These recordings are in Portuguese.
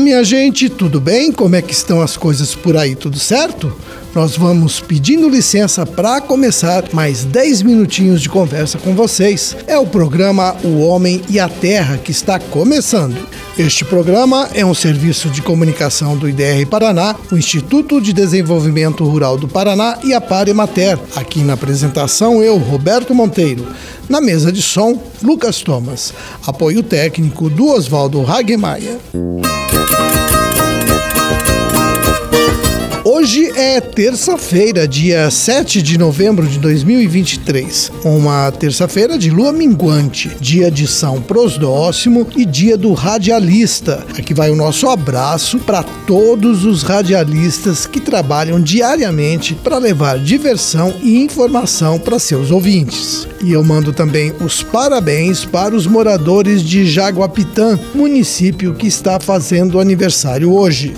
Minha gente, tudo bem? Como é que estão as coisas por aí? Tudo certo? Nós vamos pedindo licença para começar mais 10 minutinhos de conversa com vocês. É o programa O Homem e a Terra que está começando. Este programa é um serviço de comunicação do IDR Paraná, o Instituto de Desenvolvimento Rural do Paraná e a Paremater. Aqui na apresentação eu, Roberto Monteiro. Na mesa de som, Lucas Thomas. Apoio técnico do Oswaldo Hagemeyer. É terça-feira, dia 7 de novembro de 2023. Uma terça-feira de lua minguante, dia de São Prosdóximo e dia do radialista. Aqui vai o nosso abraço para todos os radialistas que trabalham diariamente para levar diversão e informação para seus ouvintes. E eu mando também os parabéns para os moradores de Jaguapitã, município que está fazendo aniversário hoje.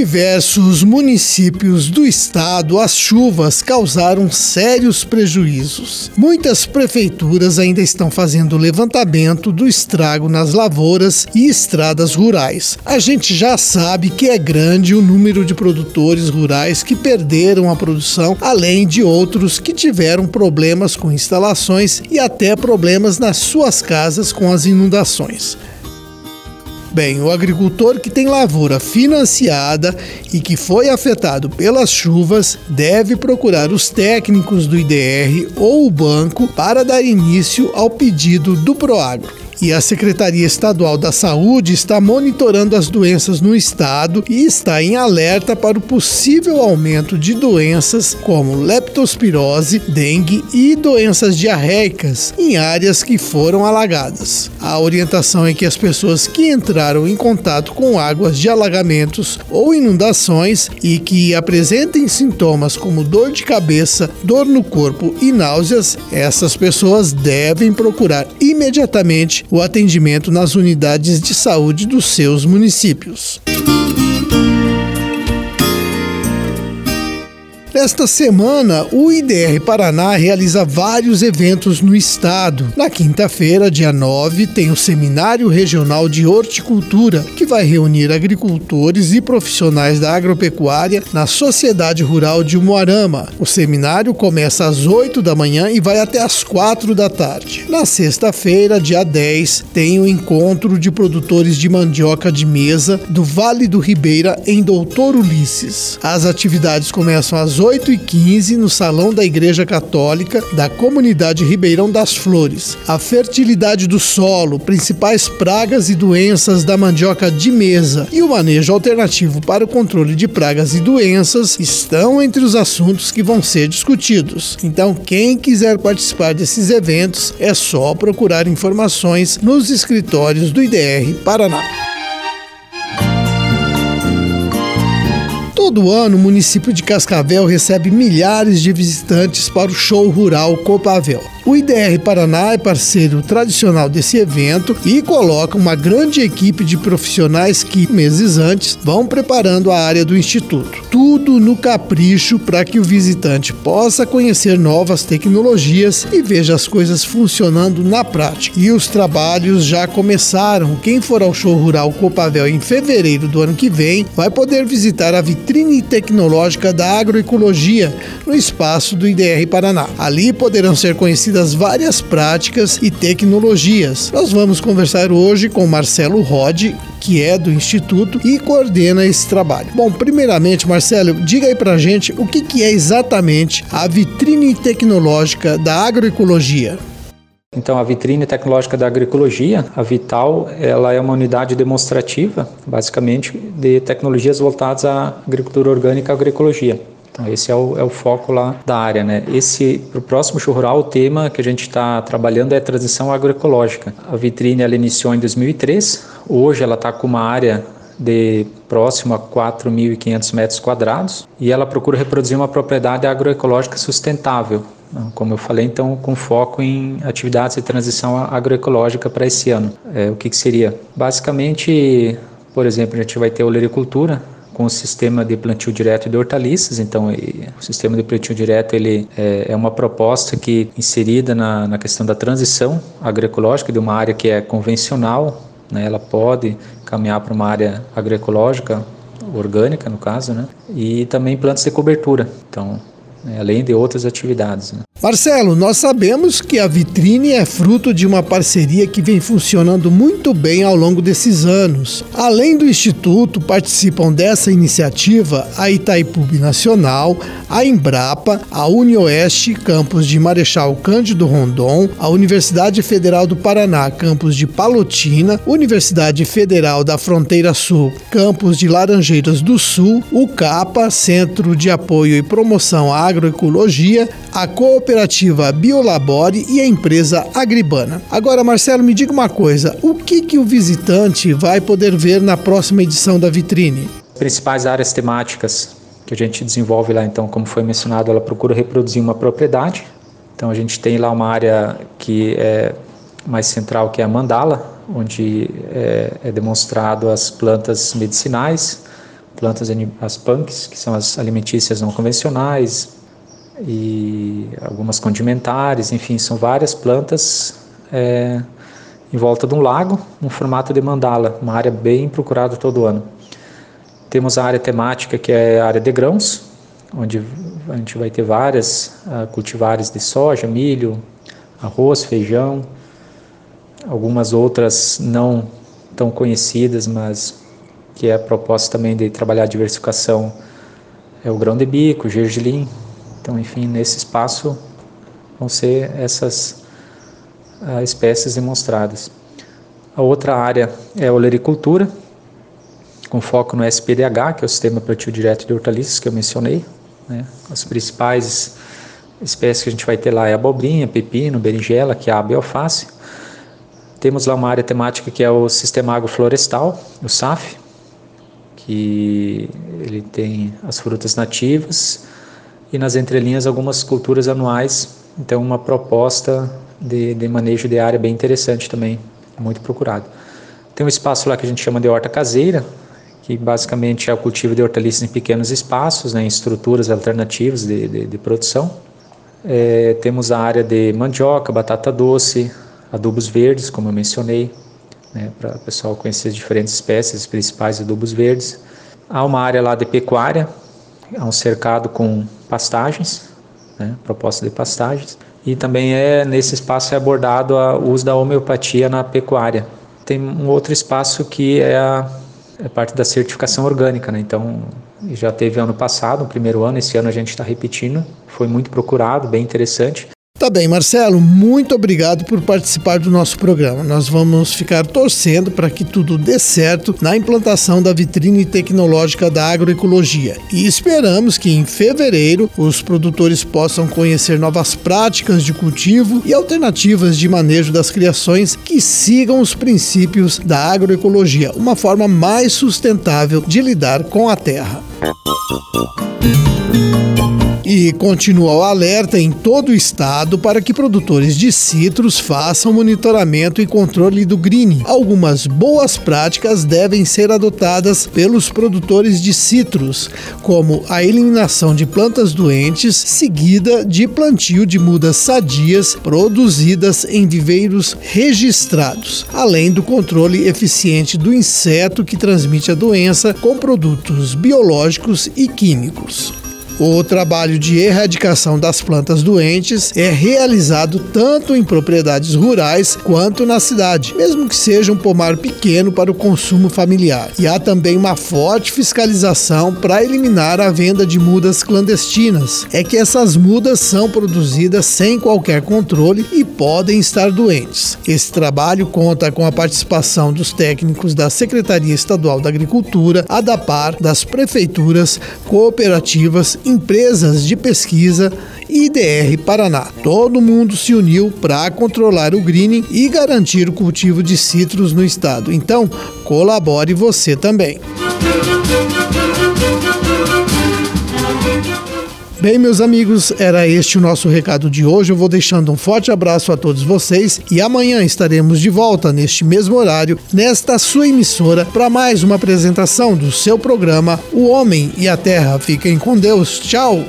Diversos municípios do estado, as chuvas causaram sérios prejuízos. Muitas prefeituras ainda estão fazendo levantamento do estrago nas lavouras e estradas rurais. A gente já sabe que é grande o número de produtores rurais que perderam a produção, além de outros que tiveram problemas com instalações e até problemas nas suas casas com as inundações. Bem, o agricultor que tem lavoura financiada e que foi afetado pelas chuvas deve procurar os técnicos do IDR ou o banco para dar início ao pedido do Proagro e a Secretaria Estadual da Saúde está monitorando as doenças no estado e está em alerta para o possível aumento de doenças como leptospirose, dengue e doenças diarreicas em áreas que foram alagadas. A orientação é que as pessoas que entraram em contato com águas de alagamentos ou inundações e que apresentem sintomas como dor de cabeça, dor no corpo e náuseas, essas pessoas devem procurar imediatamente o atendimento nas unidades de saúde dos seus municípios. Esta semana, o IDR Paraná realiza vários eventos no estado. Na quinta-feira, dia 9, tem o Seminário Regional de Horticultura, que vai reunir agricultores e profissionais da agropecuária na Sociedade Rural de Umuarama. O seminário começa às 8 da manhã e vai até às 4 da tarde. Na sexta-feira, dia 10, tem o encontro de produtores de mandioca de mesa do Vale do Ribeira, em Doutor Ulisses. As atividades começam às 8h15 no Salão da Igreja Católica da Comunidade Ribeirão das Flores. A fertilidade do solo, principais pragas e doenças da mandioca de mesa e o manejo alternativo para o controle de pragas e doenças estão entre os assuntos que vão ser discutidos. Então, quem quiser participar desses eventos é só procurar informações nos escritórios do IDR Paraná. Todo ano, o município de Cascavel recebe milhares de visitantes para o show rural Copavel. O IDR Paraná é parceiro tradicional desse evento e coloca uma grande equipe de profissionais que, meses antes, vão preparando a área do Instituto. Tudo no capricho para que o visitante possa conhecer novas tecnologias e veja as coisas funcionando na prática. E os trabalhos já começaram. Quem for ao show rural Copavel em fevereiro do ano que vem vai poder visitar a vitrine tecnológica da agroecologia no espaço do IDR Paraná. Ali poderão ser conhecidas das várias práticas e tecnologias. Nós vamos conversar hoje com Marcelo Rod, que é do Instituto e coordena esse trabalho. Bom, primeiramente, Marcelo, diga aí pra gente o que é exatamente a vitrine tecnológica da agroecologia. Então, a vitrine tecnológica da agroecologia, a Vital, ela é uma unidade demonstrativa, basicamente, de tecnologias voltadas à agricultura orgânica e agroecologia. Então, esse é o, é o foco lá da área, né? Esse, para o próximo show rural, o tema que a gente está trabalhando é a transição agroecológica. A vitrine, ela iniciou em 2003, hoje ela está com uma área de próximo a 4.500 metros quadrados e ela procura reproduzir uma propriedade agroecológica sustentável? Como eu falei, então, com foco em atividades de transição agroecológica para esse ano. É, o que, que seria? Basicamente, por exemplo, a gente vai ter olericultura, com o sistema de plantio direto de hortaliças. Então, o sistema de plantio direto ele é, é uma proposta que inserida na, na questão da transição agroecológica de uma área que é convencional, né, ela pode caminhar para uma área agroecológica orgânica no caso, né? E também plantas de cobertura. Então, né, além de outras atividades. Né? Marcelo, nós sabemos que a vitrine é fruto de uma parceria que vem funcionando muito bem ao longo desses anos. Além do Instituto, participam dessa iniciativa a Itaipu Nacional, a Embrapa, a UniOeste, campus de Marechal Cândido Rondon, a Universidade Federal do Paraná, campus de Palotina, Universidade Federal da Fronteira Sul, campus de Laranjeiras do Sul, o CAPA, Centro de Apoio e Promoção à Agroecologia, a Cooperativa Biolabore e a empresa Agribana. Agora, Marcelo, me diga uma coisa: o que, que o visitante vai poder ver na próxima edição da vitrine? Principais áreas temáticas que a gente desenvolve lá, então, como foi mencionado, ela procura reproduzir uma propriedade. Então, a gente tem lá uma área que é mais central, que é a mandala, onde é, é demonstrado as plantas medicinais, plantas as punks, que são as alimentícias não convencionais, e algumas condimentares, enfim, são várias plantas é, em volta de um lago, no formato de mandala, uma área bem procurada todo ano. Temos a área temática que é a área de grãos, onde a gente vai ter várias uh, cultivares de soja, milho, arroz, feijão, algumas outras não tão conhecidas, mas que é a proposta também de trabalhar a diversificação é o grão de bico, gergelim, então, enfim, nesse espaço vão ser essas uh, espécies demonstradas. A outra área é a olericultura, com foco no SPDH, que é o Sistema Plantio Direto de Hortaliças, que eu mencionei. Né? As principais espécies que a gente vai ter lá é abobrinha, pepino, berinjela, quiabo e alface. Temos lá uma área temática que é o Sistema Agroflorestal, o SAF, que ele tem as frutas nativas, e nas entrelinhas algumas culturas anuais. Então, uma proposta de, de manejo de área bem interessante também, muito procurado. Tem um espaço lá que a gente chama de horta caseira, que basicamente é o cultivo de hortaliças em pequenos espaços, né, em estruturas alternativas de, de, de produção. É, temos a área de mandioca, batata doce, adubos verdes, como eu mencionei, né, para o pessoal conhecer as diferentes espécies, principais adubos verdes. Há uma área lá de pecuária, é um cercado com pastagens, né, proposta de pastagens, e também é nesse espaço é abordado o uso da homeopatia na pecuária. Tem um outro espaço que é a é parte da certificação orgânica, né? Então já teve ano passado, o primeiro ano, esse ano a gente está repetindo, foi muito procurado, bem interessante. Tá bem, Marcelo, muito obrigado por participar do nosso programa. Nós vamos ficar torcendo para que tudo dê certo na implantação da vitrine tecnológica da agroecologia. E esperamos que em fevereiro os produtores possam conhecer novas práticas de cultivo e alternativas de manejo das criações que sigam os princípios da agroecologia, uma forma mais sustentável de lidar com a terra. E continua o alerta em todo o estado para que produtores de citros façam monitoramento e controle do green. Algumas boas práticas devem ser adotadas pelos produtores de citros, como a eliminação de plantas doentes, seguida de plantio de mudas sadias produzidas em viveiros registrados, além do controle eficiente do inseto que transmite a doença com produtos biológicos e químicos. O trabalho de erradicação das plantas doentes é realizado tanto em propriedades rurais quanto na cidade, mesmo que seja um pomar pequeno para o consumo familiar. E há também uma forte fiscalização para eliminar a venda de mudas clandestinas. É que essas mudas são produzidas sem qualquer controle e podem estar doentes. Esse trabalho conta com a participação dos técnicos da Secretaria Estadual da Agricultura, a DAPAR, das prefeituras, cooperativas, empresas de pesquisa e IDR Paraná. Todo mundo se uniu para controlar o greening e garantir o cultivo de citros no estado. Então, colabore você também. Bem, meus amigos, era este o nosso recado de hoje. Eu vou deixando um forte abraço a todos vocês e amanhã estaremos de volta neste mesmo horário, nesta sua emissora, para mais uma apresentação do seu programa O Homem e a Terra. Fiquem com Deus. Tchau!